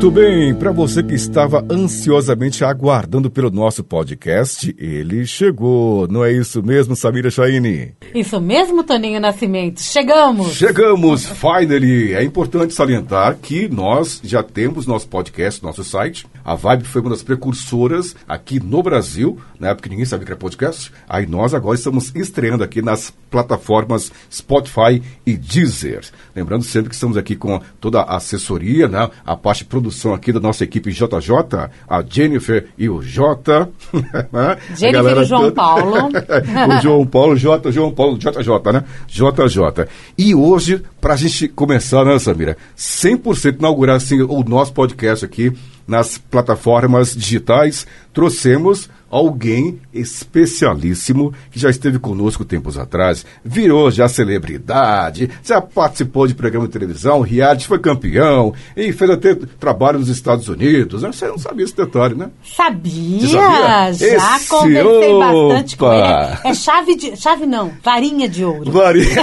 Muito bem, para você que estava ansiosamente aguardando pelo nosso podcast, ele chegou. Não é isso mesmo, Samira Chaine? Isso mesmo, Toninho Nascimento. Chegamos! Chegamos, finally! É importante salientar que nós já temos nosso podcast, nosso site. A Vibe foi uma das precursoras aqui no Brasil, na época que ninguém sabia que era podcast. Aí nós agora estamos estreando aqui nas plataformas Spotify e Deezer. Lembrando sempre que estamos aqui com toda a assessoria, né? a parte de produção aqui da nossa equipe JJ, a Jennifer e o J. Jennifer e o João toda... Paulo. o João Paulo, J, João Paulo, JJ, né? JJ. E hoje, para a gente começar, né, Samira? 100% inaugurar assim, o nosso podcast aqui nas plataformas digitais, trouxemos alguém especialíssimo que já esteve conosco tempos atrás, virou já celebridade, já participou de programa de televisão, reality, foi campeão e fez até trabalho nos Estados Unidos. Você não sabia esse detalhe, né? Sabia, sabia? já esse, conversei opa. bastante com ele. É chave de. Chave não, varinha de ouro. Varinha.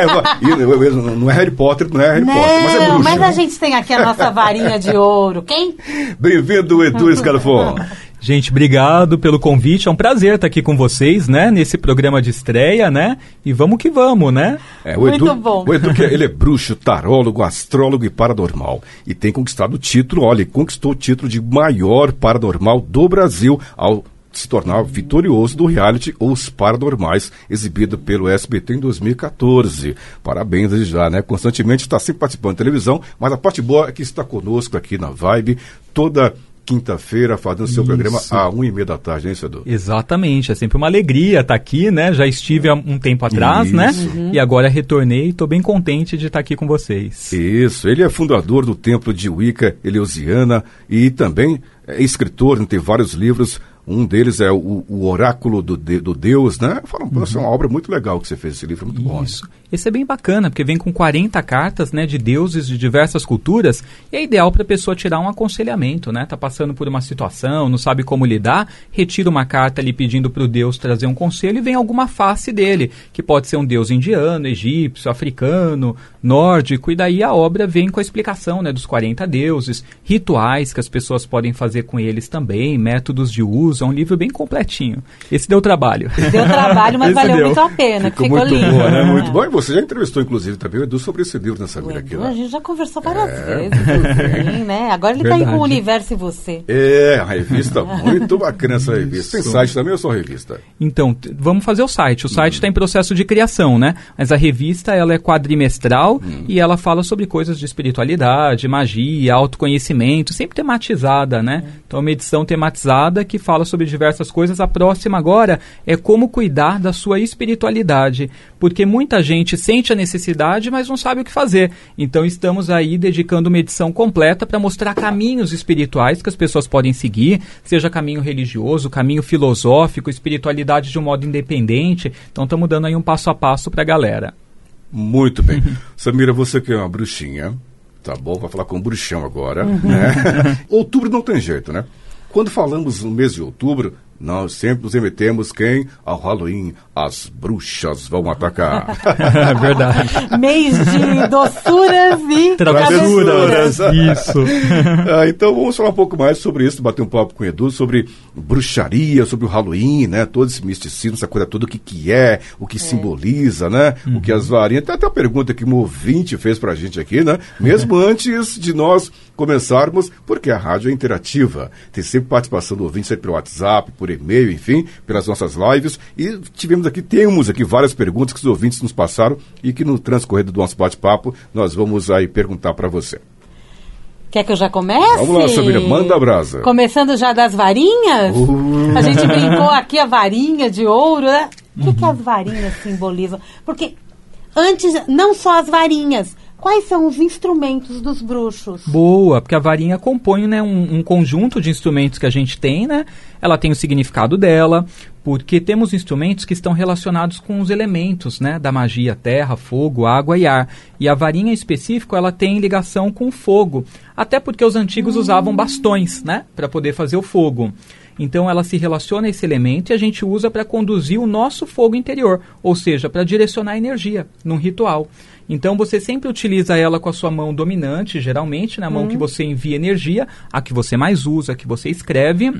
É, não é Harry Potter, não é Harry não, Potter, mas é bruxo. Mas a gente tem aqui a nossa varinha de ouro. Quem? Bem-vindo, Edu Escalafon. Gente, obrigado pelo convite. É um prazer estar aqui com vocês, né? Nesse programa de estreia, né? E vamos que vamos, né? É, o Edu, Muito bom. O Edu, ele é bruxo, tarólogo, astrólogo e paranormal. E tem conquistado o título, olha, conquistou o título de maior paranormal do Brasil ao se tornar vitorioso do reality Os Paranormais, exibido pelo SBT em 2014. Parabéns desde já, né? Constantemente está sempre participando de televisão, mas a parte boa é que está conosco aqui na Vibe toda quinta-feira fazendo seu programa à uma e meia da tarde, hein, Cedu? Exatamente, é sempre uma alegria estar aqui, né? Já estive há um tempo atrás, né? Isso. né? Uhum. E agora retornei e estou bem contente de estar aqui com vocês. Isso, ele é fundador do Templo de Wicca Eleusiana e também é escritor, tem vários livros um deles é o, o Oráculo do, de, do Deus, né? Falam, uhum. é uma obra muito legal que você fez esse livro, muito bom. Isso. Esse é bem bacana, porque vem com 40 cartas, né, de deuses de diversas culturas, e é ideal para a pessoa tirar um aconselhamento, né? Tá passando por uma situação, não sabe como lidar, retira uma carta ali pedindo para o deus trazer um conselho e vem alguma face dele, que pode ser um deus indiano, egípcio, africano, nórdico, e daí a obra vem com a explicação, né, dos 40 deuses, rituais que as pessoas podem fazer com eles também, métodos de uso, é um livro bem completinho. Esse deu trabalho. Deu trabalho, mas valeu deu. muito a pena, ficou, ficou muito lindo. Boa, né? Muito bom. Você já entrevistou, inclusive, também o Edu sobre esse livro nessa vida aqui. Né? A gente já conversou várias é. vezes, sim, né? Agora ele está aí com o Universo e Você. É, a revista muito bacana essa revista. Tem site também ou só revista? Então, vamos fazer o site. O site está hum. em processo de criação, né? Mas a revista, ela é quadrimestral hum. e ela fala sobre coisas de espiritualidade, magia, autoconhecimento, sempre tematizada, né? Então, é uma edição tematizada que fala sobre diversas coisas. A próxima agora é como cuidar da sua espiritualidade, porque muita gente sente a necessidade, mas não sabe o que fazer. Então estamos aí dedicando uma edição completa para mostrar caminhos espirituais que as pessoas podem seguir, seja caminho religioso, caminho filosófico, espiritualidade de um modo independente. Então estamos dando aí um passo a passo para a galera. Muito bem. Samira, você que é uma bruxinha, tá bom? Vai falar com um bruxão agora, uhum. né? Outubro não tem jeito, né? Quando falamos no mês de outubro, nós sempre nos remetemos quem? Ao Halloween. As bruxas vão atacar. é verdade. Mês de doçuras e travessuras. Isso. ah, então vamos falar um pouco mais sobre isso, bater um papo com o Edu sobre bruxaria, sobre o Halloween, né? Todo esse misticismo, essa coisa toda, o que, que é, o que é. simboliza, né? Uhum. O que as varinhas. Tem até a pergunta que o ouvinte fez pra gente aqui, né? Mesmo antes de nós começarmos, porque a rádio é interativa. Tem sempre participação do ouvinte, sempre pelo WhatsApp, por e-mail, enfim, pelas nossas lives. E tivemos aqui, temos aqui várias perguntas que os ouvintes nos passaram e que no transcorrer do nosso bate-papo nós vamos aí perguntar para você. Quer que eu já comece? Vamos lá, Samira, manda a brasa. Começando já das varinhas? Uh. A gente brincou aqui a varinha de ouro, né? O que, uhum. que as varinhas simbolizam? Porque antes, não só as varinhas, Quais são os instrumentos dos bruxos? Boa, porque a varinha compõe né, um, um, conjunto de instrumentos que a gente tem, né? Ela tem o significado dela, porque temos instrumentos que estão relacionados com os elementos, né? Da magia, terra, fogo, água e ar. E a varinha em específico, ela tem ligação com o fogo. Até porque os antigos hum. usavam bastões, né? Para poder fazer o fogo. Então ela se relaciona a esse elemento e a gente usa para conduzir o nosso fogo interior, ou seja, para direcionar a energia num ritual. Então você sempre utiliza ela com a sua mão dominante, geralmente, na mão que uhum. você envia energia, a que você mais usa, a que você escreve.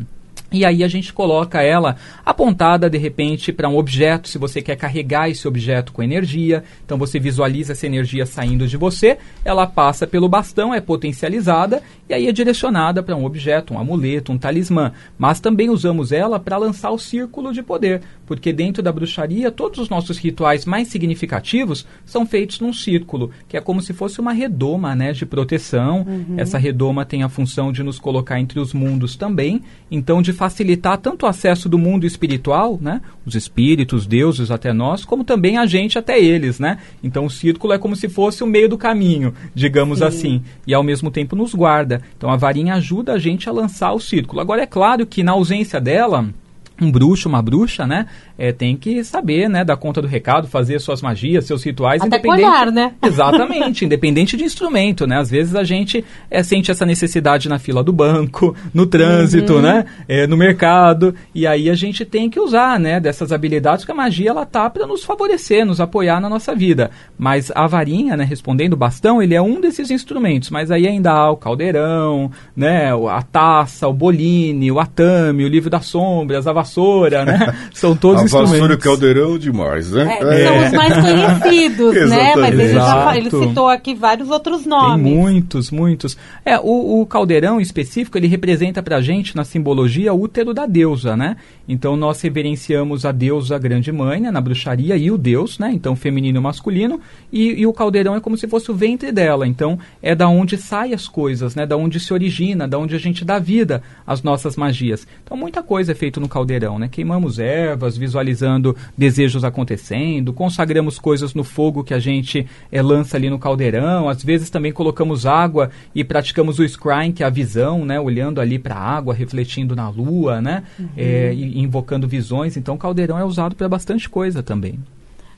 E aí a gente coloca ela apontada de repente para um objeto, se você quer carregar esse objeto com energia. Então você visualiza essa energia saindo de você, ela passa pelo bastão, é potencializada e aí é direcionada para um objeto, um amuleto, um talismã. Mas também usamos ela para lançar o círculo de poder, porque dentro da bruxaria todos os nossos rituais mais significativos são feitos num círculo, que é como se fosse uma redoma, né, de proteção. Uhum. Essa redoma tem a função de nos colocar entre os mundos também. Então de facilitar tanto o acesso do mundo espiritual, né, os espíritos, deuses até nós, como também a gente até eles, né? Então o círculo é como se fosse o meio do caminho, digamos Sim. assim, e ao mesmo tempo nos guarda. Então a varinha ajuda a gente a lançar o círculo. Agora é claro que na ausência dela, um bruxo, uma bruxa, né? É, tem que saber, né, dar conta do recado, fazer suas magias, seus rituais. Até independente, olhar, né? Exatamente, independente de instrumento, né? Às vezes a gente é, sente essa necessidade na fila do banco, no trânsito, uhum. né? É, no mercado, e aí a gente tem que usar, né, dessas habilidades, que a magia, ela tá para nos favorecer, nos apoiar na nossa vida. Mas a varinha, né, respondendo o bastão, ele é um desses instrumentos, mas aí ainda há o caldeirão, né, a taça, o boline, o atame, o livro das sombras, a vassoura, né? São todos a vassoura e o caldeirão demais, né? É, é. São os mais conhecidos, né? Mas ele, já, ele citou aqui vários outros nomes. Tem muitos, muitos. É, o, o caldeirão em específico, ele representa pra gente, na simbologia, o útero da deusa, né? Então nós reverenciamos a deusa grande mãe, né, na bruxaria, e o deus, né? Então feminino e masculino, e, e, o caldeirão é como se fosse o ventre dela. Então é da onde saem as coisas, né? Da onde se origina, da onde a gente dá vida às nossas magias. Então muita coisa é feita no caldeirão, né? Queimamos ervas, visualizando desejos acontecendo, consagramos coisas no fogo que a gente é, lança ali no caldeirão. Às vezes também colocamos água e praticamos o scrying, que é a visão, né? Olhando ali para a água, refletindo na lua, né? Uhum. É, e, invocando visões. Então, o caldeirão é usado para bastante coisa também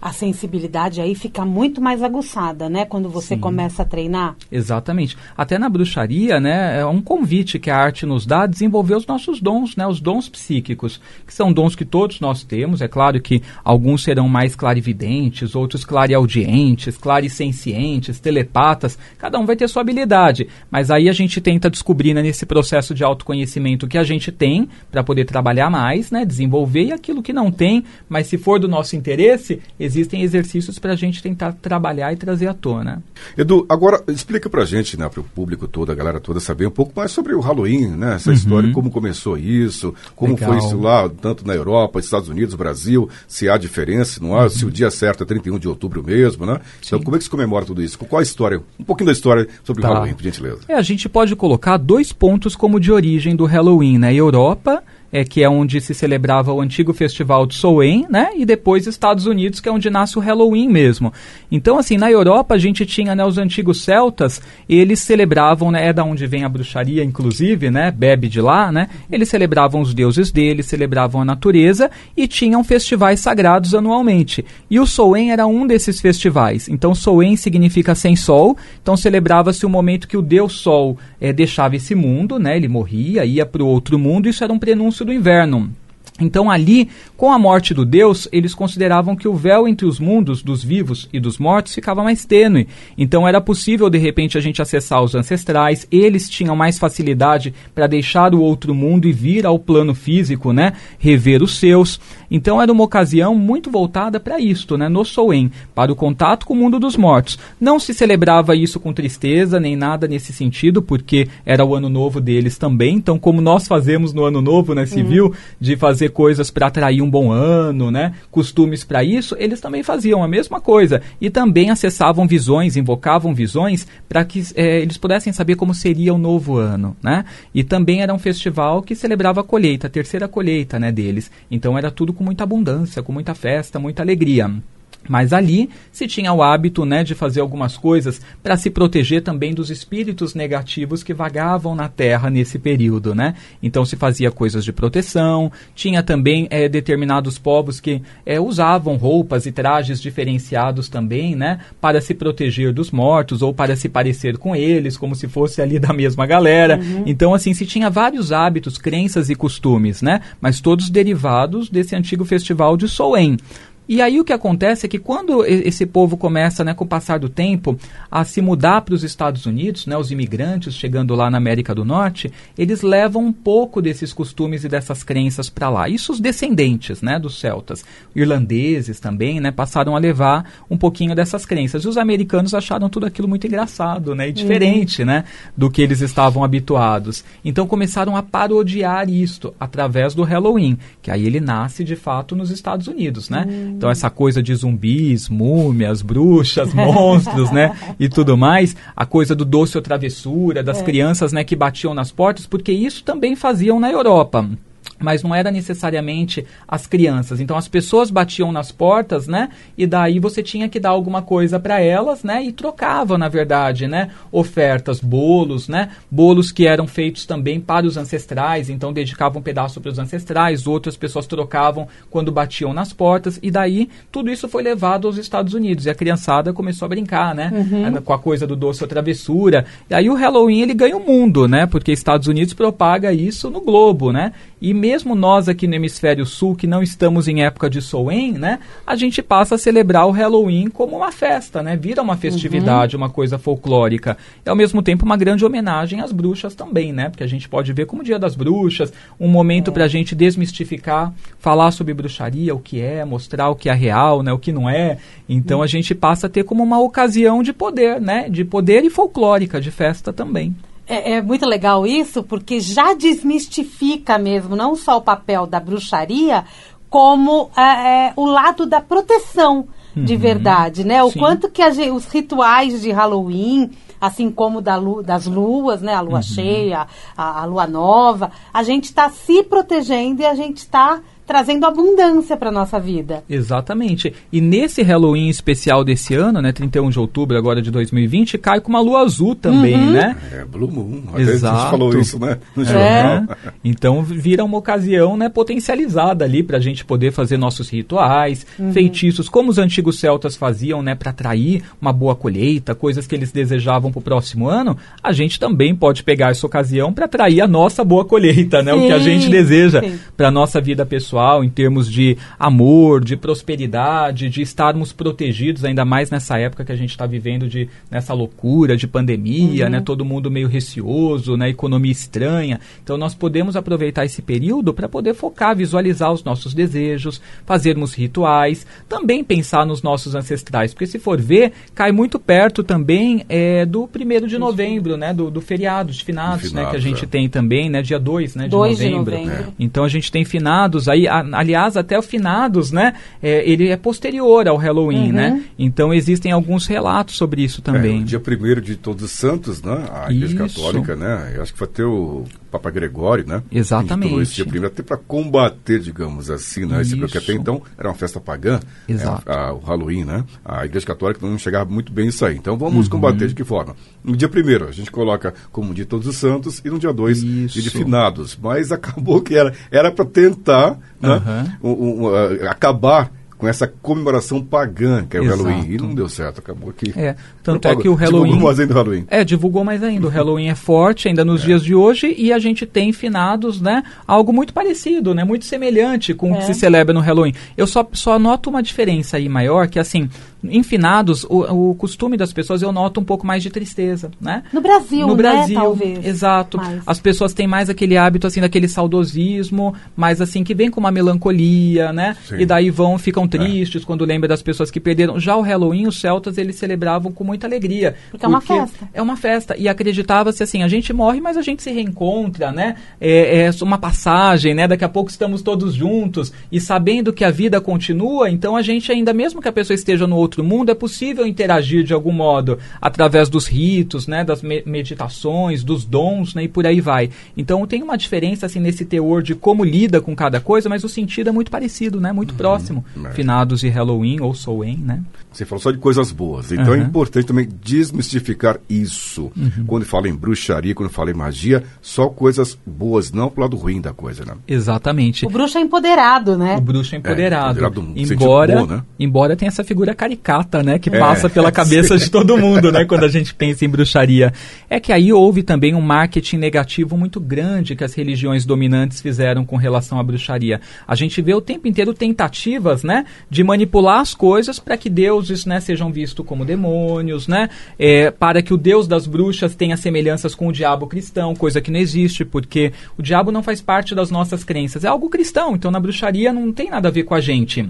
a sensibilidade aí fica muito mais aguçada, né? Quando você Sim. começa a treinar. Exatamente. Até na bruxaria, né? É um convite que a arte nos dá a desenvolver os nossos dons, né? Os dons psíquicos, que são dons que todos nós temos. É claro que alguns serão mais clarividentes, outros clareaudientes, clarisencientes, telepatas. Cada um vai ter sua habilidade. Mas aí a gente tenta descobrir né, nesse processo de autoconhecimento que a gente tem para poder trabalhar mais, né? Desenvolver e aquilo que não tem, mas se for do nosso interesse, existem exercícios para a gente tentar trabalhar e trazer à tona. Edu, agora explica para a gente, né, para o público todo, a galera toda saber um pouco mais sobre o Halloween, né? Essa uhum. história, como começou isso, como Legal. foi isso lá, tanto na Europa, Estados Unidos, Brasil, se há diferença, não há, uhum. se o dia certo é 31 de outubro mesmo, né? Então, Sim. Então, como é que se comemora tudo isso? Qual a história? Um pouquinho da história sobre tá. o Halloween, por gentileza. É, a gente pode colocar dois pontos como de origem do Halloween, né? Europa é, que é onde se celebrava o antigo festival de Samhain, né? E depois Estados Unidos, que é onde nasce o Halloween mesmo. Então, assim, na Europa a gente tinha né, os antigos celtas, eles celebravam, né? É da onde vem a bruxaria, inclusive, né? Bebe de lá, né? Eles celebravam os deuses deles, celebravam a natureza e tinham festivais sagrados anualmente. E o Samhain era um desses festivais. Então, Samhain significa sem sol. Então, celebrava-se o momento que o deus Sol é, deixava esse mundo, né? Ele morria, ia para o outro mundo. Isso era um prenúncio do inverno. Então, ali, com a morte do Deus, eles consideravam que o véu entre os mundos dos vivos e dos mortos ficava mais tênue. Então, era possível, de repente, a gente acessar os ancestrais, eles tinham mais facilidade para deixar o outro mundo e vir ao plano físico, né? Rever os seus. Então, era uma ocasião muito voltada para isto, né? No Soen, para o contato com o mundo dos mortos. Não se celebrava isso com tristeza, nem nada nesse sentido, porque era o ano novo deles também. Então, como nós fazemos no ano novo, né, civil, uhum. de fazer fazer coisas para atrair um bom ano, né? Costumes para isso, eles também faziam a mesma coisa e também acessavam visões, invocavam visões para que é, eles pudessem saber como seria o novo ano, né? E também era um festival que celebrava a colheita, a terceira colheita, né, deles. Então era tudo com muita abundância, com muita festa, muita alegria. Mas ali se tinha o hábito né, de fazer algumas coisas para se proteger também dos espíritos negativos que vagavam na Terra nesse período. Né? Então se fazia coisas de proteção, tinha também é, determinados povos que é, usavam roupas e trajes diferenciados também né, para se proteger dos mortos ou para se parecer com eles, como se fosse ali da mesma galera. Uhum. Então, assim, se tinha vários hábitos, crenças e costumes, né? mas todos derivados desse antigo festival de Soen. E aí o que acontece é que quando esse povo começa, né, com o passar do tempo, a se mudar para os Estados Unidos, né, os imigrantes chegando lá na América do Norte, eles levam um pouco desses costumes e dessas crenças para lá. Isso os descendentes, né, dos celtas, irlandeses também, né, passaram a levar um pouquinho dessas crenças. E os americanos acharam tudo aquilo muito engraçado, né, e diferente, uhum. né, do que eles estavam habituados. Então começaram a parodiar isto através do Halloween, que aí ele nasce de fato nos Estados Unidos, né? Uhum. Então essa coisa de zumbis, múmias, bruxas, monstros, né, e tudo mais, a coisa do doce ou travessura, das é. crianças, né, que batiam nas portas, porque isso também faziam na Europa mas não era necessariamente as crianças. Então as pessoas batiam nas portas, né? E daí você tinha que dar alguma coisa para elas, né? E trocava, na verdade, né? Ofertas, bolos, né? Bolos que eram feitos também para os ancestrais, então dedicavam um pedaço para os ancestrais, outras pessoas trocavam quando batiam nas portas, e daí tudo isso foi levado aos Estados Unidos. E a criançada começou a brincar, né? Uhum. Com a coisa do doce ou travessura. E aí o Halloween ele ganha o mundo, né? Porque Estados Unidos propaga isso no globo, né? E mesmo nós aqui no hemisfério sul, que não estamos em época de Soen, né, a gente passa a celebrar o Halloween como uma festa, né? Vira uma festividade, uhum. uma coisa folclórica. E ao mesmo tempo uma grande homenagem às bruxas também, né? Porque a gente pode ver como Dia das Bruxas, um momento é. para a gente desmistificar, falar sobre bruxaria, o que é, mostrar o que é real, né? O que não é. Então uhum. a gente passa a ter como uma ocasião de poder, né? De poder e folclórica, de festa também. É, é, muito legal isso, porque já desmistifica mesmo não só o papel da bruxaria, como é, é, o lado da proteção de uhum. verdade, né? O Sim. quanto que gente, os rituais de Halloween, assim como da lu, das luas, né? A lua uhum. cheia, a, a, lua nova, a gente está se protegendo e a gente está trazendo abundância para nossa vida. Exatamente. E nesse Halloween especial desse ano, né, 31 de outubro agora de 2020, cai com uma lua azul também, uhum. né? É, Blue Moon. Exato. A gente falou isso, né, no jornal. É. Então vira uma ocasião, né, potencializada ali para a gente poder fazer nossos rituais, uhum. feitiços, como os antigos celtas faziam, né, para atrair uma boa colheita, coisas que eles desejavam para o próximo ano. A gente também pode pegar essa ocasião para atrair a nossa boa colheita, né, sim, o que a gente deseja para nossa vida pessoal pessoal, em termos de amor, de prosperidade, de estarmos protegidos, ainda mais nessa época que a gente está vivendo de nessa loucura de pandemia, uhum. né? Todo mundo meio receoso, né? Economia estranha. Então nós podemos aproveitar esse período para poder focar, visualizar os nossos desejos, fazermos rituais, também pensar nos nossos ancestrais, porque se for ver, cai muito perto também é, do primeiro de novembro, né? Do, do feriado de finados, finados né? Que a gente é. tem também, né? Dia 2 né, de novembro. De novembro. É. Então a gente tem finados aí a, aliás, até o finados, né? É, ele é posterior ao Halloween, uhum. né? Então existem alguns relatos sobre isso também. É, o dia primeiro de Todos os Santos, né? A Igreja Católica, né? Eu acho que vai ter o Papa Gregório, né? Exatamente. Esse dia primeiro, até para combater, digamos assim, né? Isso. Porque até então era uma festa pagã, Exato. É, a, o Halloween, né? A Igreja Católica não chegava muito bem isso aí. Então vamos uhum. combater de que forma? No dia primeiro, a gente coloca como dia Todos os Santos e no dia dois, dia de finados. Mas acabou que era era para tentar né? Uhum. Um, um, uh, acabar com essa comemoração pagã que é o Exato. Halloween. E não deu certo, acabou aqui. É, tanto é que o Halloween. Divulgou mais ainda o Halloween. É, divulgou mais ainda. O Halloween é forte ainda nos é. dias de hoje e a gente tem finados, né? Algo muito parecido, né? Muito semelhante com é. o que é. se celebra no Halloween. Eu só, só noto uma diferença aí maior, que assim, em finados, o, o costume das pessoas eu noto um pouco mais de tristeza, né? No Brasil, no né, Brasil, talvez. Exato. Mais. As pessoas têm mais aquele hábito assim daquele saudosismo, mas assim que vem com uma melancolia, né? Sim. E daí vão ficam é. tristes é. quando lembram das pessoas que perderam. Já o Halloween, os celtas eles celebravam com muita alegria, porque, porque é uma festa. É uma festa e acreditava-se assim, a gente morre, mas a gente se reencontra, né? É, é uma passagem, né? Daqui a pouco estamos todos juntos e sabendo que a vida continua, então a gente ainda mesmo que a pessoa esteja no outro outro mundo, é possível interagir de algum modo através dos ritos, né, das me meditações, dos dons, né, e por aí vai. Então tem uma diferença assim nesse teor de como lida com cada coisa, mas o sentido é muito parecido, né, muito uhum, próximo. É. Finados e Halloween ou Soen, né? Você falou só de coisas boas, então uhum. é importante também desmistificar isso. Uhum. Quando fala em bruxaria, quando fala em magia, só coisas boas, não pro lado ruim da coisa, né? Exatamente. O bruxo é empoderado, né? O bruxo é empoderado. É, empoderado embora, bom, né? embora tenha essa figura caricata, né, que é, passa pela cabeça de todo mundo, né, quando a gente pensa em bruxaria. É que aí houve também um marketing negativo muito grande que as religiões dominantes fizeram com relação à bruxaria. A gente vê o tempo inteiro tentativas, né, de manipular as coisas para que deuses, né, sejam vistos como demônios, né, é, para que o deus das bruxas tenha semelhanças com o diabo cristão, coisa que não existe, porque o diabo não faz parte das nossas crenças, é algo cristão, então na bruxaria não tem nada a ver com a gente.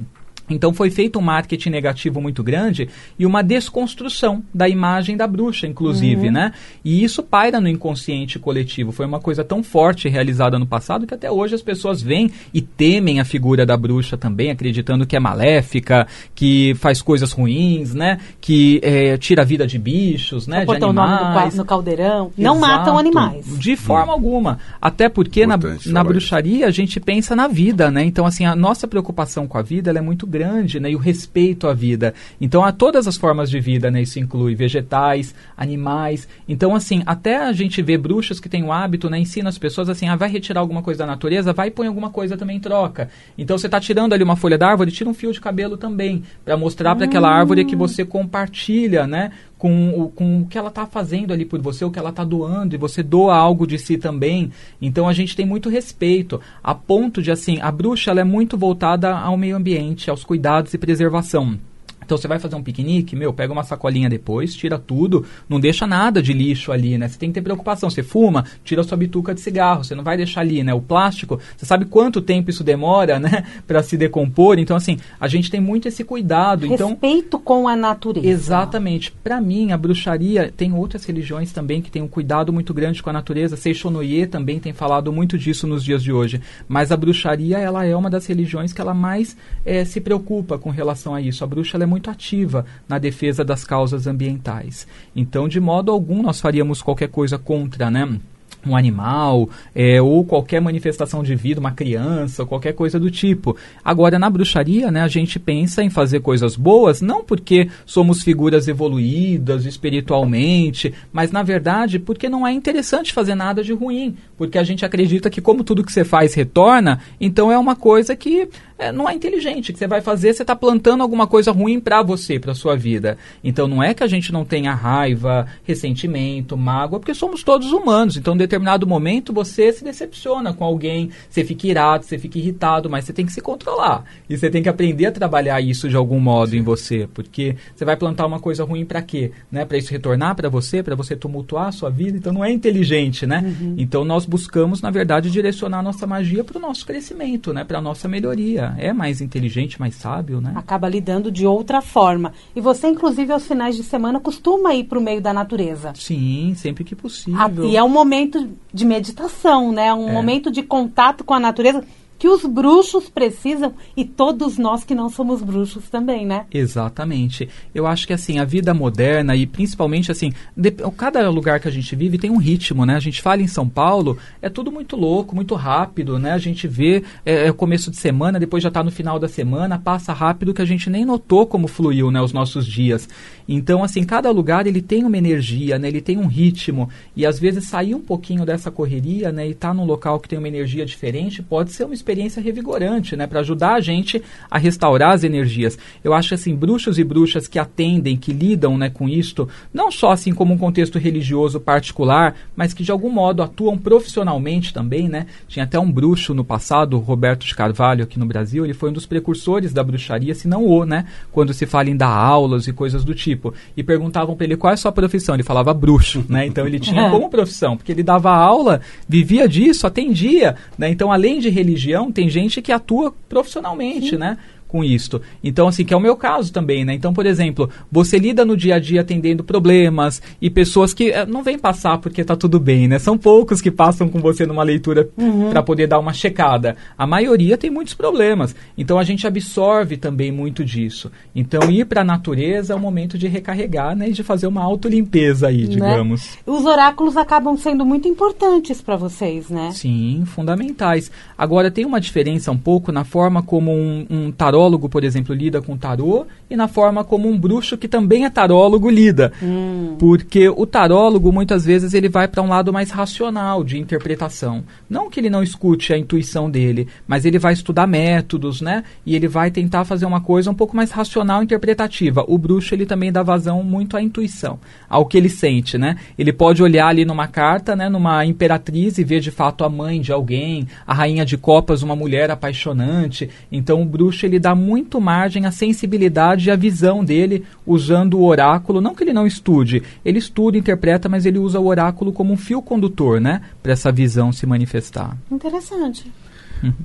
Então foi feito um marketing negativo muito grande e uma desconstrução da imagem da bruxa, inclusive, uhum. né? E isso paira no inconsciente coletivo. Foi uma coisa tão forte realizada no passado que até hoje as pessoas veem e temem a figura da bruxa também, acreditando que é maléfica, que faz coisas ruins, né? Que é, tira a vida de bichos, né? de animais. no caldeirão. Exato. Não matam animais. De forma hum. alguma. Até porque na, na bruxaria a gente pensa na vida, né? Então, assim, a nossa preocupação com a vida é muito grande né, e o respeito à vida. Então, a todas as formas de vida, né, isso inclui vegetais, animais. Então, assim, até a gente vê bruxas que têm o hábito, né, ensina as pessoas assim, ah, vai retirar alguma coisa da natureza, vai e põe alguma coisa também em troca. Então, você está tirando ali uma folha da árvore, tira um fio de cabelo também, para mostrar para aquela árvore que você compartilha, né, com o, com o que ela está fazendo ali por você, o que ela está doando, e você doa algo de si também. Então a gente tem muito respeito, a ponto de assim, a bruxa ela é muito voltada ao meio ambiente, aos cuidados e preservação. Então você vai fazer um piquenique, meu, pega uma sacolinha depois, tira tudo, não deixa nada de lixo ali, né? Você tem que ter preocupação. Você fuma, tira sua bituca de cigarro, você não vai deixar ali, né? O plástico, você sabe quanto tempo isso demora, né, para se decompor. Então assim, a gente tem muito esse cuidado. Então Respeito então, com a natureza. Exatamente. Para mim, a bruxaria tem outras religiões também que têm um cuidado muito grande com a natureza. Seixonoye também tem falado muito disso nos dias de hoje. Mas a bruxaria, ela é uma das religiões que ela mais é, se preocupa com relação a isso. A bruxa ela é muito ativa na defesa das causas ambientais. Então, de modo algum, nós faríamos qualquer coisa contra, né? um animal, é, ou qualquer manifestação de vida, uma criança, qualquer coisa do tipo. Agora, na bruxaria, né, a gente pensa em fazer coisas boas, não porque somos figuras evoluídas espiritualmente, mas na verdade porque não é interessante fazer nada de ruim, porque a gente acredita que como tudo que você faz retorna, então é uma coisa que é, não é inteligente, que você vai fazer, você está plantando alguma coisa ruim para você, para sua vida. Então não é que a gente não tenha raiva, ressentimento, mágoa, porque somos todos humanos. Então, em determinado momento, você se decepciona com alguém, você fica irado, você fica irritado, mas você tem que se controlar. E você tem que aprender a trabalhar isso de algum modo Sim. em você, porque você vai plantar uma coisa ruim para quê? Né? Para isso retornar para você, para você tumultuar a sua vida. Então não é inteligente, né? Uhum. Então nós buscamos, na verdade, direcionar a nossa magia para o nosso crescimento, né? Para a nossa melhoria é mais inteligente, mais sábio, né? Acaba lidando de outra forma. E você, inclusive, aos finais de semana, costuma ir para o meio da natureza. Sim, sempre que possível. Ah, e é um momento de meditação, né? Um é. momento de contato com a natureza que os bruxos precisam e todos nós que não somos bruxos também, né? Exatamente. Eu acho que assim, a vida moderna e principalmente assim, de, cada lugar que a gente vive tem um ritmo, né? A gente fala em São Paulo, é tudo muito louco, muito rápido, né? A gente vê é, é o começo de semana, depois já está no final da semana, passa rápido que a gente nem notou como fluiu, né, os nossos dias. Então, assim, cada lugar ele tem uma energia, né? Ele tem um ritmo e às vezes sair um pouquinho dessa correria, né, e estar tá num local que tem uma energia diferente, pode ser uma experiência revigorante, né, para ajudar a gente a restaurar as energias. Eu acho assim, bruxos e bruxas que atendem, que lidam, né, com isto, não só assim como um contexto religioso particular, mas que de algum modo atuam profissionalmente também, né? Tinha até um bruxo no passado, Roberto de Carvalho, aqui no Brasil, ele foi um dos precursores da bruxaria, se não o, né, quando se fala em dar aulas e coisas do tipo. E perguntavam para ele qual é a sua profissão, ele falava bruxo, né? Então ele tinha como profissão, porque ele dava aula, vivia disso, atendia, né? Então além de religião tem gente que atua profissionalmente, Sim. né? Com isto. Então, assim, que é o meu caso também, né? Então, por exemplo, você lida no dia a dia atendendo problemas e pessoas que é, não vêm passar porque tá tudo bem, né? São poucos que passam com você numa leitura uhum. para poder dar uma checada. A maioria tem muitos problemas. Então, a gente absorve também muito disso. Então, ir para a natureza é o momento de recarregar, né? E de fazer uma autolimpeza aí, né? digamos. Os oráculos acabam sendo muito importantes para vocês, né? Sim, fundamentais. Agora, tem uma diferença um pouco na forma como um, um tarólogo, por exemplo, lida com tarô e na forma como um bruxo que também é tarólogo lida. Hum. Porque o tarólogo, muitas vezes, ele vai para um lado mais racional de interpretação. Não que ele não escute a intuição dele, mas ele vai estudar métodos, né? E ele vai tentar fazer uma coisa um pouco mais racional interpretativa. O bruxo, ele também dá vazão muito à intuição, ao que ele sente, né? Ele pode olhar ali numa carta, né, numa imperatriz e ver de fato a mãe de alguém, a rainha de copas, uma mulher apaixonante. Então o bruxo ele dá muito margem à sensibilidade e à visão dele usando o oráculo, não que ele não estude, ele estuda, interpreta, mas ele usa o oráculo como um fio condutor, né, para essa visão se manifestar. Interessante.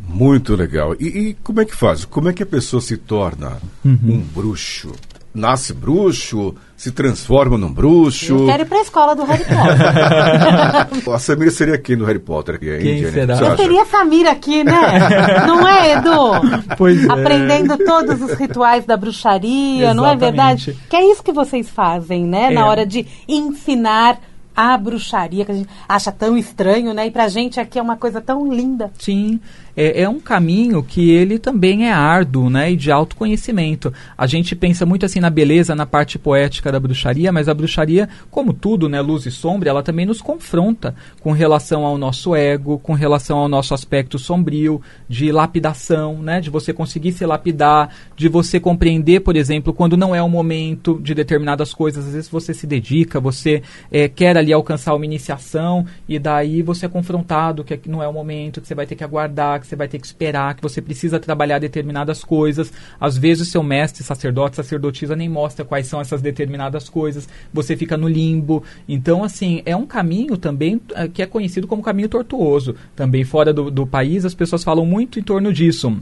Muito legal. E, e, como é que faz? Como é que a pessoa se torna uhum. um bruxo? Nasce bruxo, se transforma num bruxo. Eu quero ir pra escola do Harry Potter. a Samira seria quem no Harry Potter? Aqui, quem Indiana? será? Eu teria a Samira aqui, né? não é, Edu? Pois é. Aprendendo todos os rituais da bruxaria, Exatamente. não é verdade? Que é isso que vocês fazem, né? É. Na hora de ensinar a bruxaria, que a gente acha tão estranho, né? E pra gente aqui é uma coisa tão linda. Sim é, é um caminho que ele também é árduo, né, e de autoconhecimento. A gente pensa muito assim na beleza, na parte poética da bruxaria, mas a bruxaria, como tudo, né, luz e sombra, ela também nos confronta com relação ao nosso ego, com relação ao nosso aspecto sombrio, de lapidação, né, de você conseguir se lapidar, de você compreender, por exemplo, quando não é o momento de determinadas coisas, às vezes você se dedica, você é, quer ali alcançar uma iniciação e daí você é confrontado que não é o momento, que você vai ter que aguardar, que que você vai ter que esperar, que você precisa trabalhar determinadas coisas. Às vezes o seu mestre, sacerdote, sacerdotisa nem mostra quais são essas determinadas coisas. Você fica no limbo. Então, assim, é um caminho também é, que é conhecido como caminho tortuoso. Também fora do, do país, as pessoas falam muito em torno disso.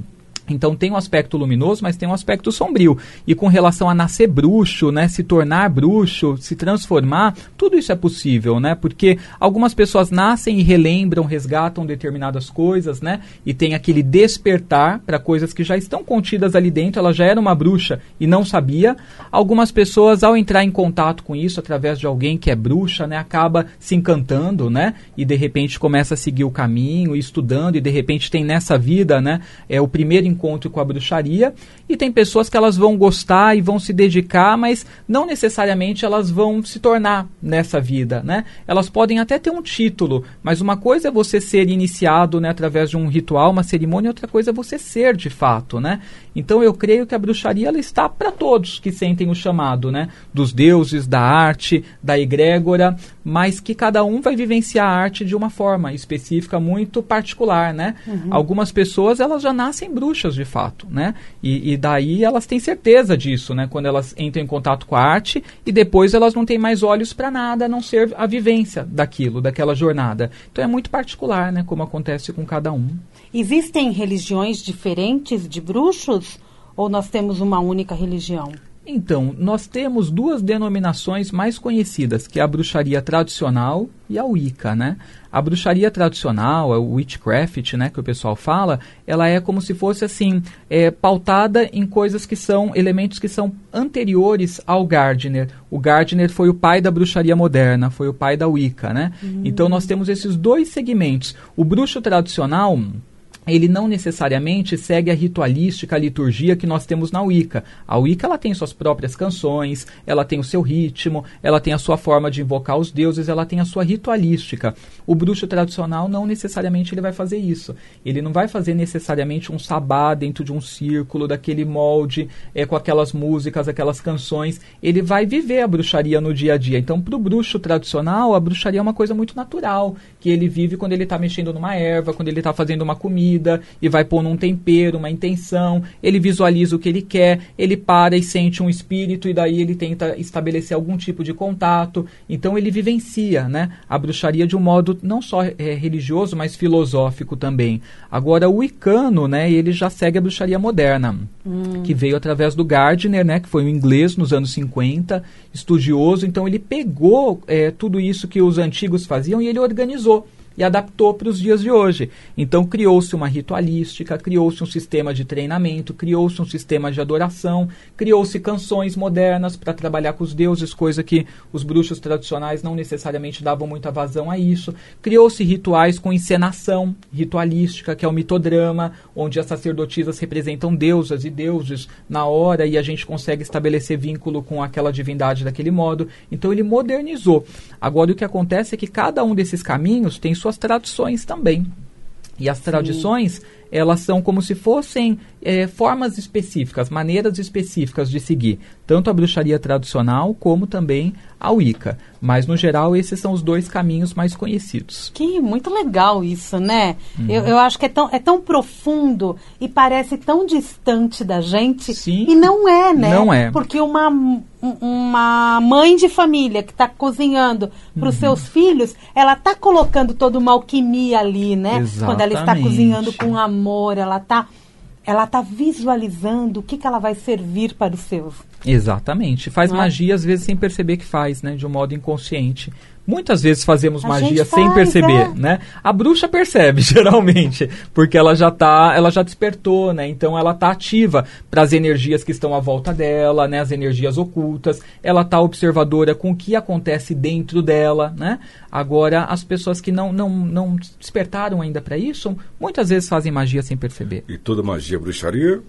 Então tem um aspecto luminoso, mas tem um aspecto sombrio. E com relação a nascer bruxo, né, se tornar bruxo, se transformar, tudo isso é possível, né? Porque algumas pessoas nascem e relembram, resgatam determinadas coisas, né? E tem aquele despertar para coisas que já estão contidas ali dentro. Ela já era uma bruxa e não sabia. Algumas pessoas, ao entrar em contato com isso através de alguém que é bruxa, né, acaba se encantando, né? E de repente começa a seguir o caminho, estudando e de repente tem nessa vida, né, é o primeiro encontro com a bruxaria e tem pessoas que elas vão gostar e vão se dedicar, mas não necessariamente elas vão se tornar nessa vida, né? Elas podem até ter um título, mas uma coisa é você ser iniciado, né, através de um ritual, uma cerimônia, outra coisa é você ser de fato, né? Então eu creio que a bruxaria ela está para todos que sentem o chamado, né, dos deuses, da arte, da egrégora, mas que cada um vai vivenciar a arte de uma forma específica muito particular, né? Uhum. Algumas pessoas elas já nascem bruxas de fato, né? E, e, daí elas têm certeza disso, né? Quando elas entram em contato com a arte e depois elas não têm mais olhos para nada, a não ser a vivência daquilo, daquela jornada. Então é muito particular, né? Como acontece com cada um. Existem religiões diferentes de bruxos ou nós temos uma única religião? Então, nós temos duas denominações mais conhecidas, que é a bruxaria tradicional e a Wicca, né? A bruxaria tradicional, o witchcraft, né, que o pessoal fala, ela é como se fosse assim, é, pautada em coisas que são elementos que são anteriores ao Gardner. O Gardner foi o pai da bruxaria moderna, foi o pai da Wicca, né? Uhum. Então nós temos esses dois segmentos. O bruxo tradicional ele não necessariamente segue a ritualística, a liturgia que nós temos na Wicca. A Wicca ela tem suas próprias canções, ela tem o seu ritmo, ela tem a sua forma de invocar os deuses, ela tem a sua ritualística. O bruxo tradicional não necessariamente ele vai fazer isso. Ele não vai fazer necessariamente um sabá dentro de um círculo, daquele molde, é, com aquelas músicas, aquelas canções. Ele vai viver a bruxaria no dia a dia. Então, para o bruxo tradicional, a bruxaria é uma coisa muito natural, que ele vive quando ele está mexendo numa erva, quando ele está fazendo uma comida, comida e vai pôr num tempero, uma intenção, ele visualiza o que ele quer, ele para e sente um espírito e daí ele tenta estabelecer algum tipo de contato. Então ele vivencia, né, a bruxaria de um modo não só é, religioso, mas filosófico também. Agora o Wicano, né, ele já segue a bruxaria moderna, hum. que veio através do Gardner, né, que foi um inglês nos anos 50, estudioso, então ele pegou é, tudo isso que os antigos faziam e ele organizou e adaptou para os dias de hoje. Então criou-se uma ritualística, criou-se um sistema de treinamento, criou-se um sistema de adoração, criou-se canções modernas para trabalhar com os deuses, coisa que os bruxos tradicionais não necessariamente davam muita vazão a isso. Criou-se rituais com encenação ritualística, que é o mitodrama, onde as sacerdotisas representam deusas e deuses na hora e a gente consegue estabelecer vínculo com aquela divindade daquele modo. Então ele modernizou. Agora o que acontece é que cada um desses caminhos tem suas tradições também. E as Sim. tradições elas são como se fossem é, formas específicas, maneiras específicas de seguir, tanto a bruxaria tradicional como também a Wicca. Mas, no geral, esses são os dois caminhos mais conhecidos. Que muito legal isso, né? Uhum. Eu, eu acho que é tão, é tão profundo e parece tão distante da gente. Sim. E não é, né? Não é. Porque uma, uma mãe de família que está cozinhando para os uhum. seus filhos, ela está colocando toda uma alquimia ali, né? Exatamente. Quando ela está cozinhando com amor ela está ela tá visualizando o que, que ela vai servir para os seus. Exatamente. Faz é? magia às vezes sem perceber que faz, né? De um modo inconsciente. Muitas vezes fazemos a magia sem perceber, é. né? A bruxa percebe, geralmente, porque ela já tá, ela já despertou, né? Então ela tá ativa para as energias que estão à volta dela, né? As energias ocultas. Ela tá observadora com o que acontece dentro dela, né? Agora, as pessoas que não, não, não despertaram ainda para isso, muitas vezes fazem magia sem perceber. E toda magia é bruxaria?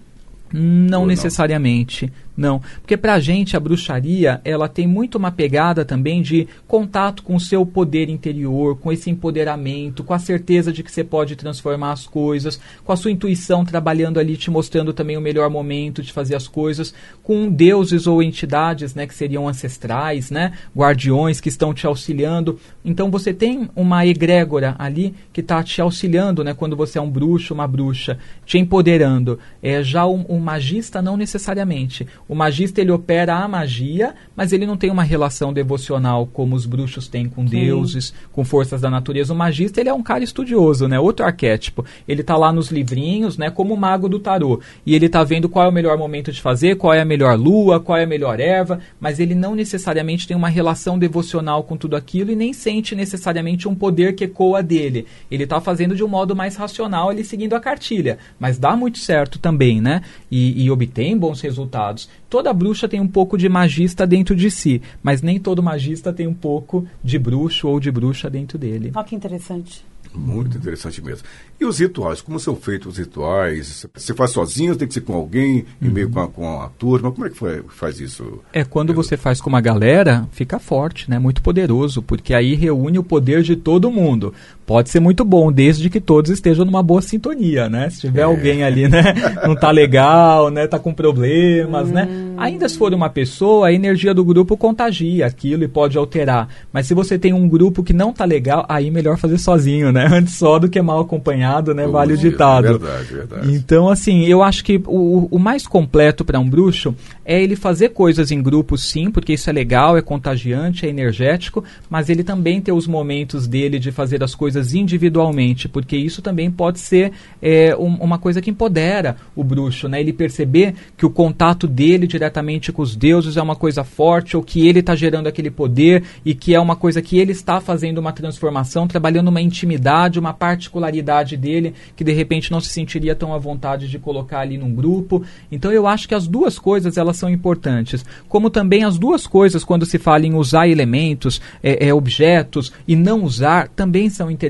Não Ou necessariamente. Não? Não, porque para a gente a bruxaria ela tem muito uma pegada também de contato com o seu poder interior, com esse empoderamento, com a certeza de que você pode transformar as coisas, com a sua intuição trabalhando ali te mostrando também o melhor momento de fazer as coisas, com deuses ou entidades, né, que seriam ancestrais, né, guardiões que estão te auxiliando. Então você tem uma egrégora ali que está te auxiliando, né, quando você é um bruxo, uma bruxa, te empoderando. É já o, o magista não necessariamente. O magista ele opera a magia, mas ele não tem uma relação devocional como os bruxos têm com Sim. deuses, com forças da natureza. O magista ele é um cara estudioso, né? Outro arquétipo. Ele tá lá nos livrinhos, né? Como o mago do tarô. E ele tá vendo qual é o melhor momento de fazer, qual é a melhor lua, qual é a melhor erva, mas ele não necessariamente tem uma relação devocional com tudo aquilo e nem sente necessariamente um poder que ecoa dele. Ele tá fazendo de um modo mais racional, ele seguindo a cartilha. Mas dá muito certo também, né? E, e obtém bons resultados toda bruxa tem um pouco de magista dentro de si, mas nem todo magista tem um pouco de bruxo ou de bruxa dentro dele. Olha que interessante. Muito interessante mesmo. E os rituais? Como são feitos os rituais? Você faz sozinho, tem que ser com alguém, uhum. em meio com a, com a, turma? Como é que foi, faz isso? É, quando você faz com uma galera, fica forte, né? Muito poderoso, porque aí reúne o poder de todo mundo. Pode ser muito bom, desde que todos estejam numa boa sintonia, né? Se tiver é. alguém ali, né? Não tá legal, né? Tá com problemas, né? hum. né? Ainda se for uma pessoa, a energia do grupo contagia aquilo e pode alterar. Mas se você tem um grupo que não tá legal, aí melhor fazer sozinho, né? Antes só do que mal acompanhado, né? vale o ditado. Verdade, verdade. Então, assim, eu acho que o, o mais completo para um bruxo é ele fazer coisas em grupo, sim, porque isso é legal, é contagiante, é energético, mas ele também ter os momentos dele de fazer as coisas individualmente, porque isso também pode ser é, um, uma coisa que empodera o bruxo, né? Ele perceber que o contato dele diretamente diretamente com os deuses é uma coisa forte, ou que ele está gerando aquele poder e que é uma coisa que ele está fazendo uma transformação, trabalhando uma intimidade, uma particularidade dele, que de repente não se sentiria tão à vontade de colocar ali num grupo. Então eu acho que as duas coisas elas são importantes. Como também as duas coisas, quando se fala em usar elementos, é, é, objetos e não usar, também são interessantes,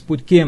porque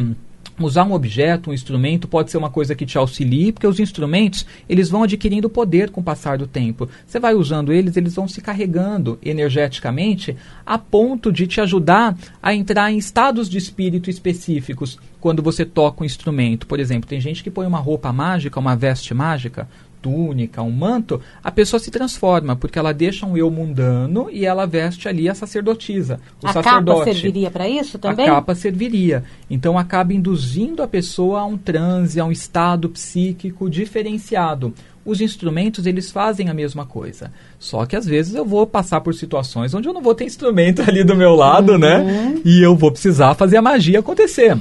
usar um objeto, um instrumento pode ser uma coisa que te auxilie, porque os instrumentos, eles vão adquirindo poder com o passar do tempo. Você vai usando eles, eles vão se carregando energeticamente a ponto de te ajudar a entrar em estados de espírito específicos quando você toca um instrumento. Por exemplo, tem gente que põe uma roupa mágica, uma veste mágica, túnica, um manto, a pessoa se transforma, porque ela deixa um eu mundano e ela veste ali a sacerdotisa, o a sacerdote. capa serviria para isso também? A capa serviria. Então acaba induzindo a pessoa a um transe, a um estado psíquico diferenciado os instrumentos eles fazem a mesma coisa. Só que às vezes eu vou passar por situações onde eu não vou ter instrumento ali do meu lado, né? uhum. né? E eu vou precisar fazer a magia acontecer.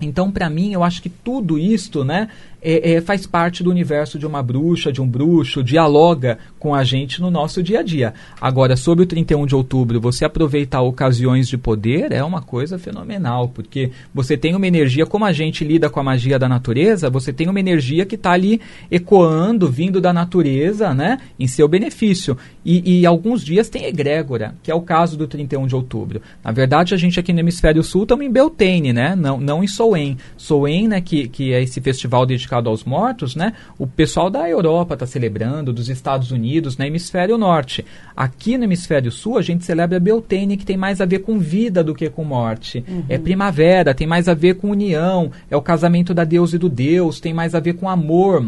Então, para mim, eu acho que tudo isto, né, é, é, faz parte do universo de uma bruxa, de um bruxo, dialoga com a gente no nosso dia a dia. Agora, sobre o 31 de outubro, você aproveitar ocasiões de poder é uma coisa fenomenal, porque você tem uma energia, como a gente lida com a magia da natureza, você tem uma energia que está ali ecoando, vindo da natureza, né, em seu benefício. E, e, alguns dias tem egrégora, que é o caso do 31 de outubro. Na verdade, a gente aqui no Hemisfério Sul estamos em Beltane, né, não, não em Soen. Soen, né, que, que é esse festival dedicado dedicado aos mortos, né, o pessoal da Europa está celebrando, dos Estados Unidos, no hemisfério norte. Aqui no hemisfério sul, a gente celebra a Beltane, que tem mais a ver com vida do que com morte. Uhum. É primavera, tem mais a ver com união, é o casamento da Deus e do Deus, tem mais a ver com amor.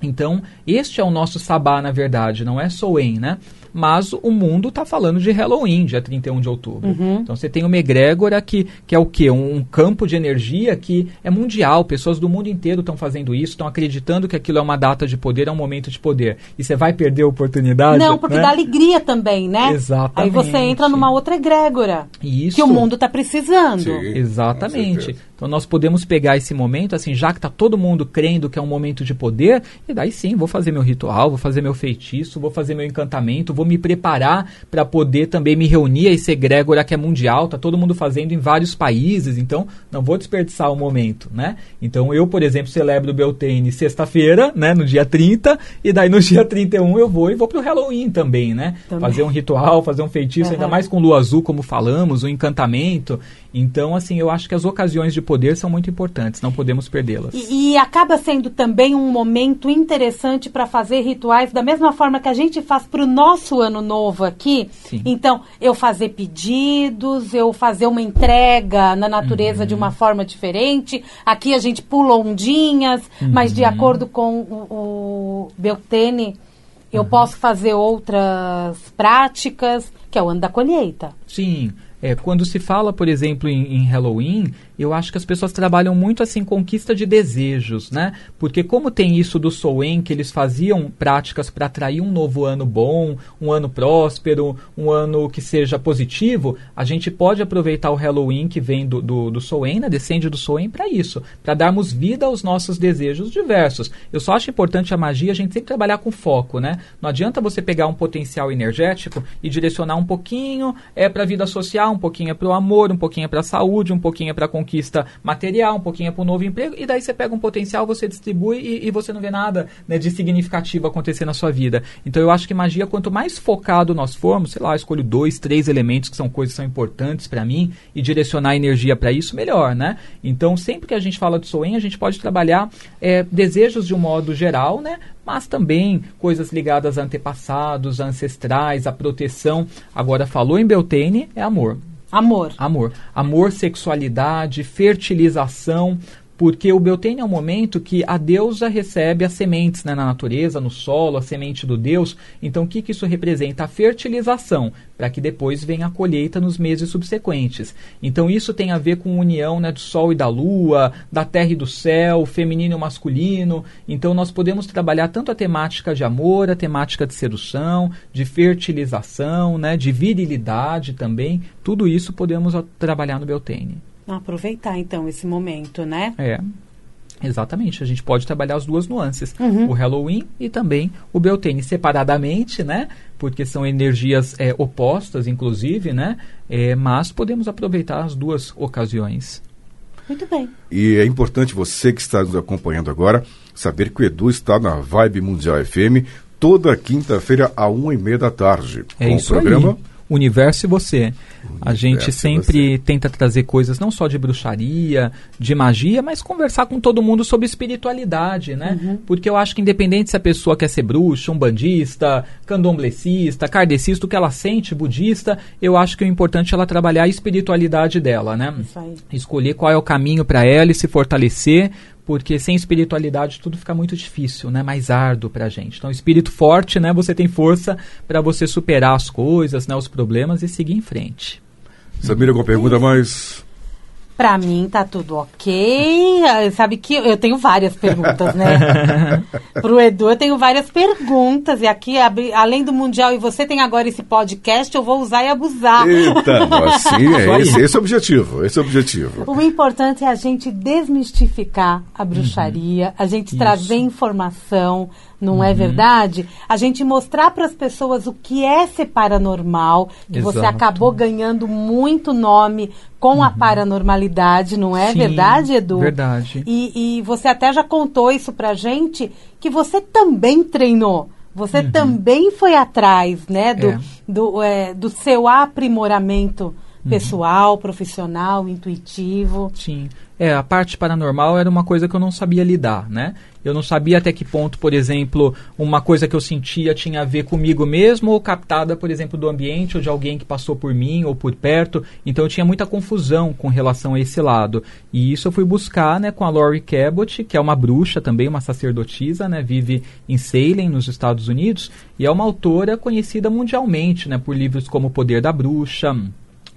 Então, este é o nosso sabá, na verdade, não é Soen, né? Mas o mundo está falando de Halloween, dia 31 de outubro. Uhum. Então você tem uma egrégora que, que é o quê? Um, um campo de energia que é mundial, pessoas do mundo inteiro estão fazendo isso, estão acreditando que aquilo é uma data de poder, é um momento de poder. E você vai perder a oportunidade? Não, porque né? dá alegria também, né? Exatamente. Aí você entra numa outra egrégora. Isso. Que o mundo está precisando. Sim, Exatamente. Então nós podemos pegar esse momento, assim, já que está todo mundo crendo que é um momento de poder, e daí sim, vou fazer meu ritual, vou fazer meu feitiço, vou fazer meu encantamento, vou me preparar para poder também me reunir a esse egrégora que é mundial, tá todo mundo fazendo em vários países, então não vou desperdiçar o momento, né? Então eu, por exemplo, celebro o Beltane sexta-feira, né, no dia 30, e daí no dia 31 eu vou e vou pro Halloween também, né? Também. Fazer um ritual, fazer um feitiço, uhum. ainda mais com lua azul, como falamos, o um encantamento. Então, assim, eu acho que as ocasiões de poder são muito importantes, não podemos perdê-las. E, e, acaba sendo também um momento interessante para fazer rituais da mesma forma que a gente faz para o nosso ano novo aqui. Sim. Então, eu fazer pedidos, eu fazer uma entrega na natureza uhum. de uma forma diferente. Aqui a gente pula ondinhas, uhum. mas de acordo com o, o Beltene, eu uhum. posso fazer outras práticas, que é o ano da colheita. Sim. É, quando se fala, por exemplo, em, em, Halloween, eu acho que as pessoas trabalham muito assim, conquista de desejos, né? Porque como tem isso do Soen, que eles faziam práticas para atrair um novo ano bom, um ano próspero, um ano que seja positivo, a gente pode aproveitar o Halloween que vem do, do, do Soen, né? Descende do Soen para isso, para darmos vida aos nossos desejos diversos. Eu só acho importante a magia a gente sempre trabalhar com foco, né? Não adianta você pegar um potencial energético e direcionar um pouquinho é para a vida social, um pouquinho é para o amor, um pouquinho é para a saúde, um pouquinho é para a conquista material, um pouquinho é para o novo emprego, e daí você pega um potencial, você distribui e, e você não vê nada né, de significativo acontecer na sua vida. Então eu acho que magia, quanto mais focado nós formos, sei lá, escolho dois, três elementos que são coisas que são importantes para mim e direcionar energia para isso, melhor, né? Então sempre que a gente fala de Soen, a gente pode trabalhar é, desejos de um modo geral, né? mas também coisas ligadas a antepassados, a ancestrais, a proteção. Agora, falou em Beltane, é amor. Amor. Amor. Amor, sexualidade, fertilização, porque o Beltane é um momento que a deusa recebe as sementes né, na natureza, no solo, a semente do deus. Então, o que, que isso representa? A fertilização, para que depois venha a colheita nos meses subsequentes. Então, isso tem a ver com união né, do sol e da lua, da terra e do céu, feminino e masculino. Então, nós podemos trabalhar tanto a temática de amor, a temática de sedução, de fertilização, né, de virilidade também. Tudo isso podemos trabalhar no Beltane. Aproveitar então esse momento, né? É. Exatamente, a gente pode trabalhar as duas nuances, uhum. o Halloween e também o Beltane separadamente, né? Porque são energias é, opostas, inclusive, né? É, mas podemos aproveitar as duas ocasiões. Muito bem. E é importante você que está nos acompanhando agora saber que o Edu está na Vibe Mundial FM toda quinta-feira à uma e meia da tarde. É com isso o programa aí. Universo e Você. A gente sempre tenta trazer coisas não só de bruxaria, de magia, mas conversar com todo mundo sobre espiritualidade, né? Uhum. Porque eu acho que independente se a pessoa quer ser bruxa, um bandista, candomblessista, kardecista, o que ela sente, budista, eu acho que o importante é ela trabalhar a espiritualidade dela, né? Escolher qual é o caminho para ela e se fortalecer porque sem espiritualidade tudo fica muito difícil, né? Mais árduo para a gente. Então, espírito forte, né? Você tem força para você superar as coisas, né? Os problemas e seguir em frente. Samira, alguma pergunta mais? Pra mim tá tudo ok. Ah, sabe que eu tenho várias perguntas, né? Pro Edu eu tenho várias perguntas. E aqui, além do Mundial, e você tem agora esse podcast, eu vou usar e abusar. Eita, assim, é esse, esse é o objetivo. Esse é o objetivo. O importante é a gente desmistificar a bruxaria, a gente Isso. trazer informação, não é uhum. é verdade? A gente mostrar para as pessoas o que é ser paranormal, que Exato. você acabou ganhando muito nome com uhum. a paranormalidade, não é Sim, verdade, Edu? Verdade. E, e você até já contou isso pra gente, que você também treinou. Você uhum. também foi atrás, né, do, é. do, é, do seu aprimoramento uhum. pessoal, profissional, intuitivo. Sim. É, a parte paranormal era uma coisa que eu não sabia lidar, né? Eu não sabia até que ponto, por exemplo, uma coisa que eu sentia tinha a ver comigo mesmo ou captada, por exemplo, do ambiente ou de alguém que passou por mim ou por perto. Então eu tinha muita confusão com relação a esse lado. E isso eu fui buscar, né, com a Laurie Cabot, que é uma bruxa também, uma sacerdotisa, né, vive em Salem, nos Estados Unidos, e é uma autora conhecida mundialmente, né, por livros como O Poder da Bruxa,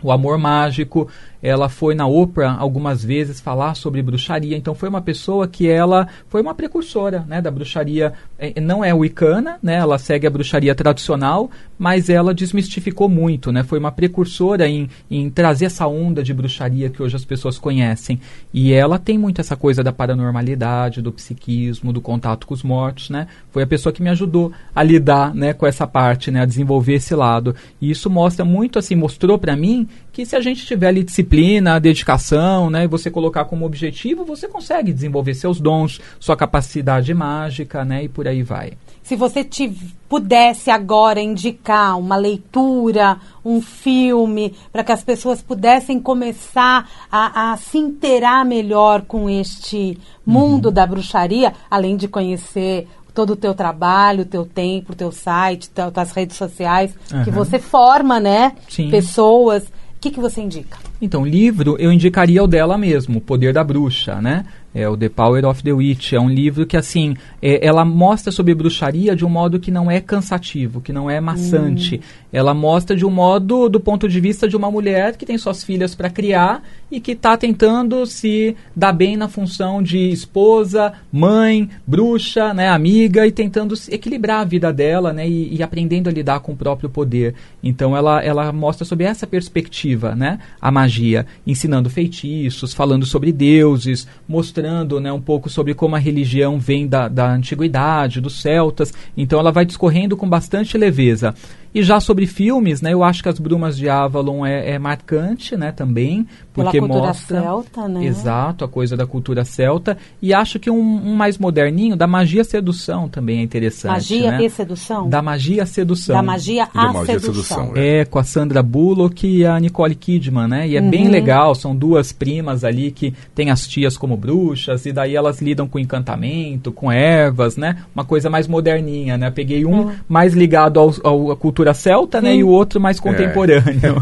o Amor Mágico, ela foi na Oprah algumas vezes falar sobre bruxaria, então foi uma pessoa que ela foi uma precursora, né, da bruxaria, é, não é wicana, né, ela segue a bruxaria tradicional, mas ela desmistificou muito, né, foi uma precursora em, em trazer essa onda de bruxaria que hoje as pessoas conhecem, e ela tem muito essa coisa da paranormalidade, do psiquismo, do contato com os mortos, né, foi a pessoa que me ajudou a lidar, né, com essa parte, né, a desenvolver esse lado, e isso mostra muito, assim, mostrou para mim que se a gente tiver ali disciplina, dedicação, né, e você colocar como objetivo, você consegue desenvolver seus dons, sua capacidade mágica, né, e por aí vai. Se você te pudesse agora indicar uma leitura, um filme, para que as pessoas pudessem começar a, a, se inteirar melhor com este mundo uhum. da bruxaria, além de conhecer todo o teu trabalho, o teu tempo, o teu site, tuas redes sociais, uhum. que você forma, né? Sim. Pessoas que, que você indica? Então, livro eu indicaria o dela mesmo, O Poder da Bruxa, né? É o The Power of the Witch. É um livro que, assim, é, ela mostra sobre bruxaria de um modo que não é cansativo, que não é maçante. Hum. Ela mostra de um modo, do ponto de vista de uma mulher que tem suas filhas para criar e que está tentando se dar bem na função de esposa, mãe, bruxa, né, amiga e tentando equilibrar a vida dela, né, e, e aprendendo a lidar com o próprio poder. Então, ela, ela mostra sobre essa perspectiva, né, a magia, ensinando feitiços, falando sobre deuses, mostrando mostrando né, um pouco sobre como a religião vem da, da antiguidade, dos celtas. Então ela vai discorrendo com bastante leveza. E já sobre filmes, né, eu acho que As Brumas de Avalon é, é marcante, né, também, porque Pela cultura mostra celta, né? Exato, a coisa da cultura celta e acho que um, um mais moderninho da magia sedução também é interessante, Magia né? e sedução? Da magia sedução. Da magia à magia sedução. sedução é. é. com a Sandra Bullock e a Nicole Kidman, né? E é uhum. bem legal, são duas primas ali que têm as tias como bruxas e daí elas lidam com encantamento, com ervas, né? Uma coisa mais moderninha, né? peguei um uhum. mais ligado ao, ao, à cultura celta, né? E o outro mais é. contemporâneo.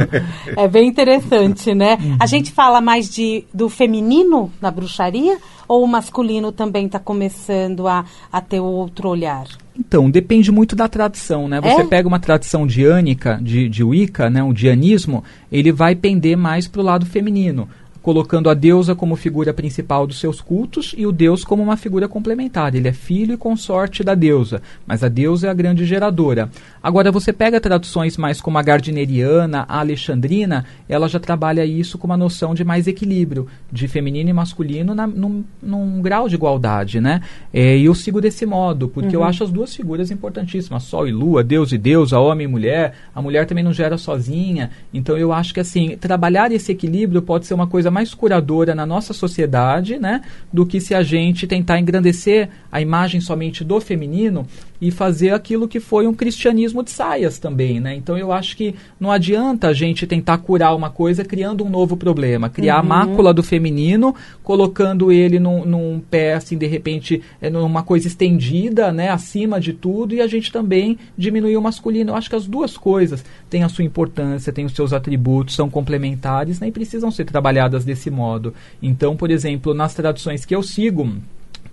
É, é bem interessante, né? Uhum. A gente fala mais de, do feminino na bruxaria ou o masculino também está começando a, a ter outro olhar? Então, depende muito da tradição, né? Você é? pega uma tradição diânica, de, de Wicca, né? um dianismo, ele vai pender mais para o lado feminino colocando a deusa como figura principal dos seus cultos e o deus como uma figura complementar. Ele é filho e consorte da deusa, mas a deusa é a grande geradora. Agora, você pega traduções mais como a gardineriana, a alexandrina, ela já trabalha isso com uma noção de mais equilíbrio, de feminino e masculino na, num, num grau de igualdade, né? É, e eu sigo desse modo, porque uhum. eu acho as duas figuras importantíssimas, sol e lua, deus e deusa, homem e mulher, a mulher também não gera sozinha, então eu acho que assim, trabalhar esse equilíbrio pode ser uma coisa mais curadora na nossa sociedade, né? Do que se a gente tentar engrandecer a imagem somente do feminino e fazer aquilo que foi um cristianismo de saias também, né? Então eu acho que não adianta a gente tentar curar uma coisa criando um novo problema, criar uhum. a mácula do feminino, colocando ele num, num, pé assim de repente é, numa coisa estendida, né, acima de tudo e a gente também diminuir o masculino. Eu acho que as duas coisas têm a sua importância, têm os seus atributos, são complementares, né, e precisam ser trabalhadas desse modo. Então, por exemplo, nas traduções que eu sigo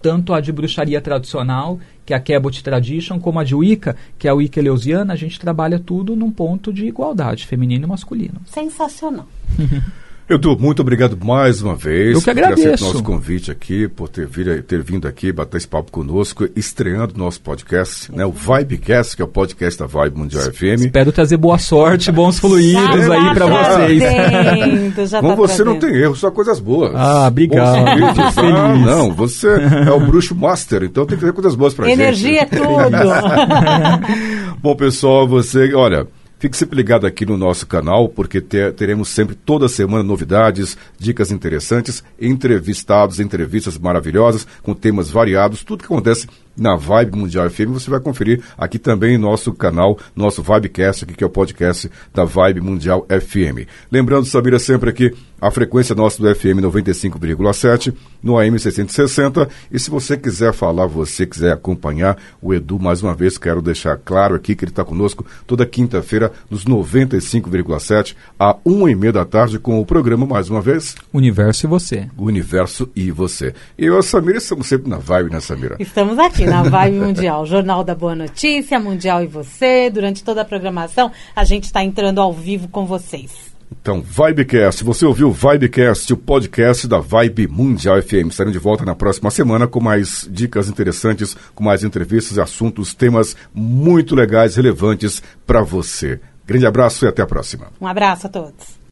tanto a de bruxaria tradicional, que é a Cabot Tradition, como a de Wicca, que é a Wicca Eleusiana, a gente trabalha tudo num ponto de igualdade, feminino e masculino. Sensacional. Edu, muito obrigado mais uma vez Eu que agradeço. por nosso convite aqui, por ter, vir, ter vindo aqui bater esse papo conosco, estreando o nosso podcast, né? O Vibecast, que é o podcast da Vibe Mundial FM. Espero trazer boa sorte, bons fluidos aí para vocês. já Com tá você não tem erro, só coisas boas. Ah, obrigado. Feliz. Ah, não, você é o bruxo master, então tem que ter coisas boas pra Energia é gente. tudo. Bom, pessoal, você, olha, fique sempre ligado aqui no nosso canal, porque te- teremos sempre toda semana novidades, dicas interessantes, entrevistados, entrevistas maravilhosas, com temas variados, tudo que acontece na Vibe Mundial FM, você vai conferir aqui também em nosso canal, nosso Vibecast, aqui, que é o podcast da Vibe Mundial FM. Lembrando, Samira, sempre aqui, a frequência nossa do FM 95,7, no AM 660, e se você quiser falar, você quiser acompanhar o Edu, mais uma vez, quero deixar claro aqui que ele está conosco toda quinta-feira, nos 95,7, a uma e meia da tarde, com o programa, mais uma vez, Universo e você. Universo e Você. E eu e a Samira estamos sempre na vibe, né, Samira? Estamos aqui na Vibe Mundial, Jornal da Boa Notícia, Mundial e você. Durante toda a programação, a gente está entrando ao vivo com vocês. Então, Vibecast, você ouviu Vibecast, o podcast da Vibe Mundial FM. Estaremos de volta na próxima semana com mais dicas interessantes, com mais entrevistas, assuntos, temas muito legais, relevantes para você. Grande abraço e até a próxima. Um abraço a todos.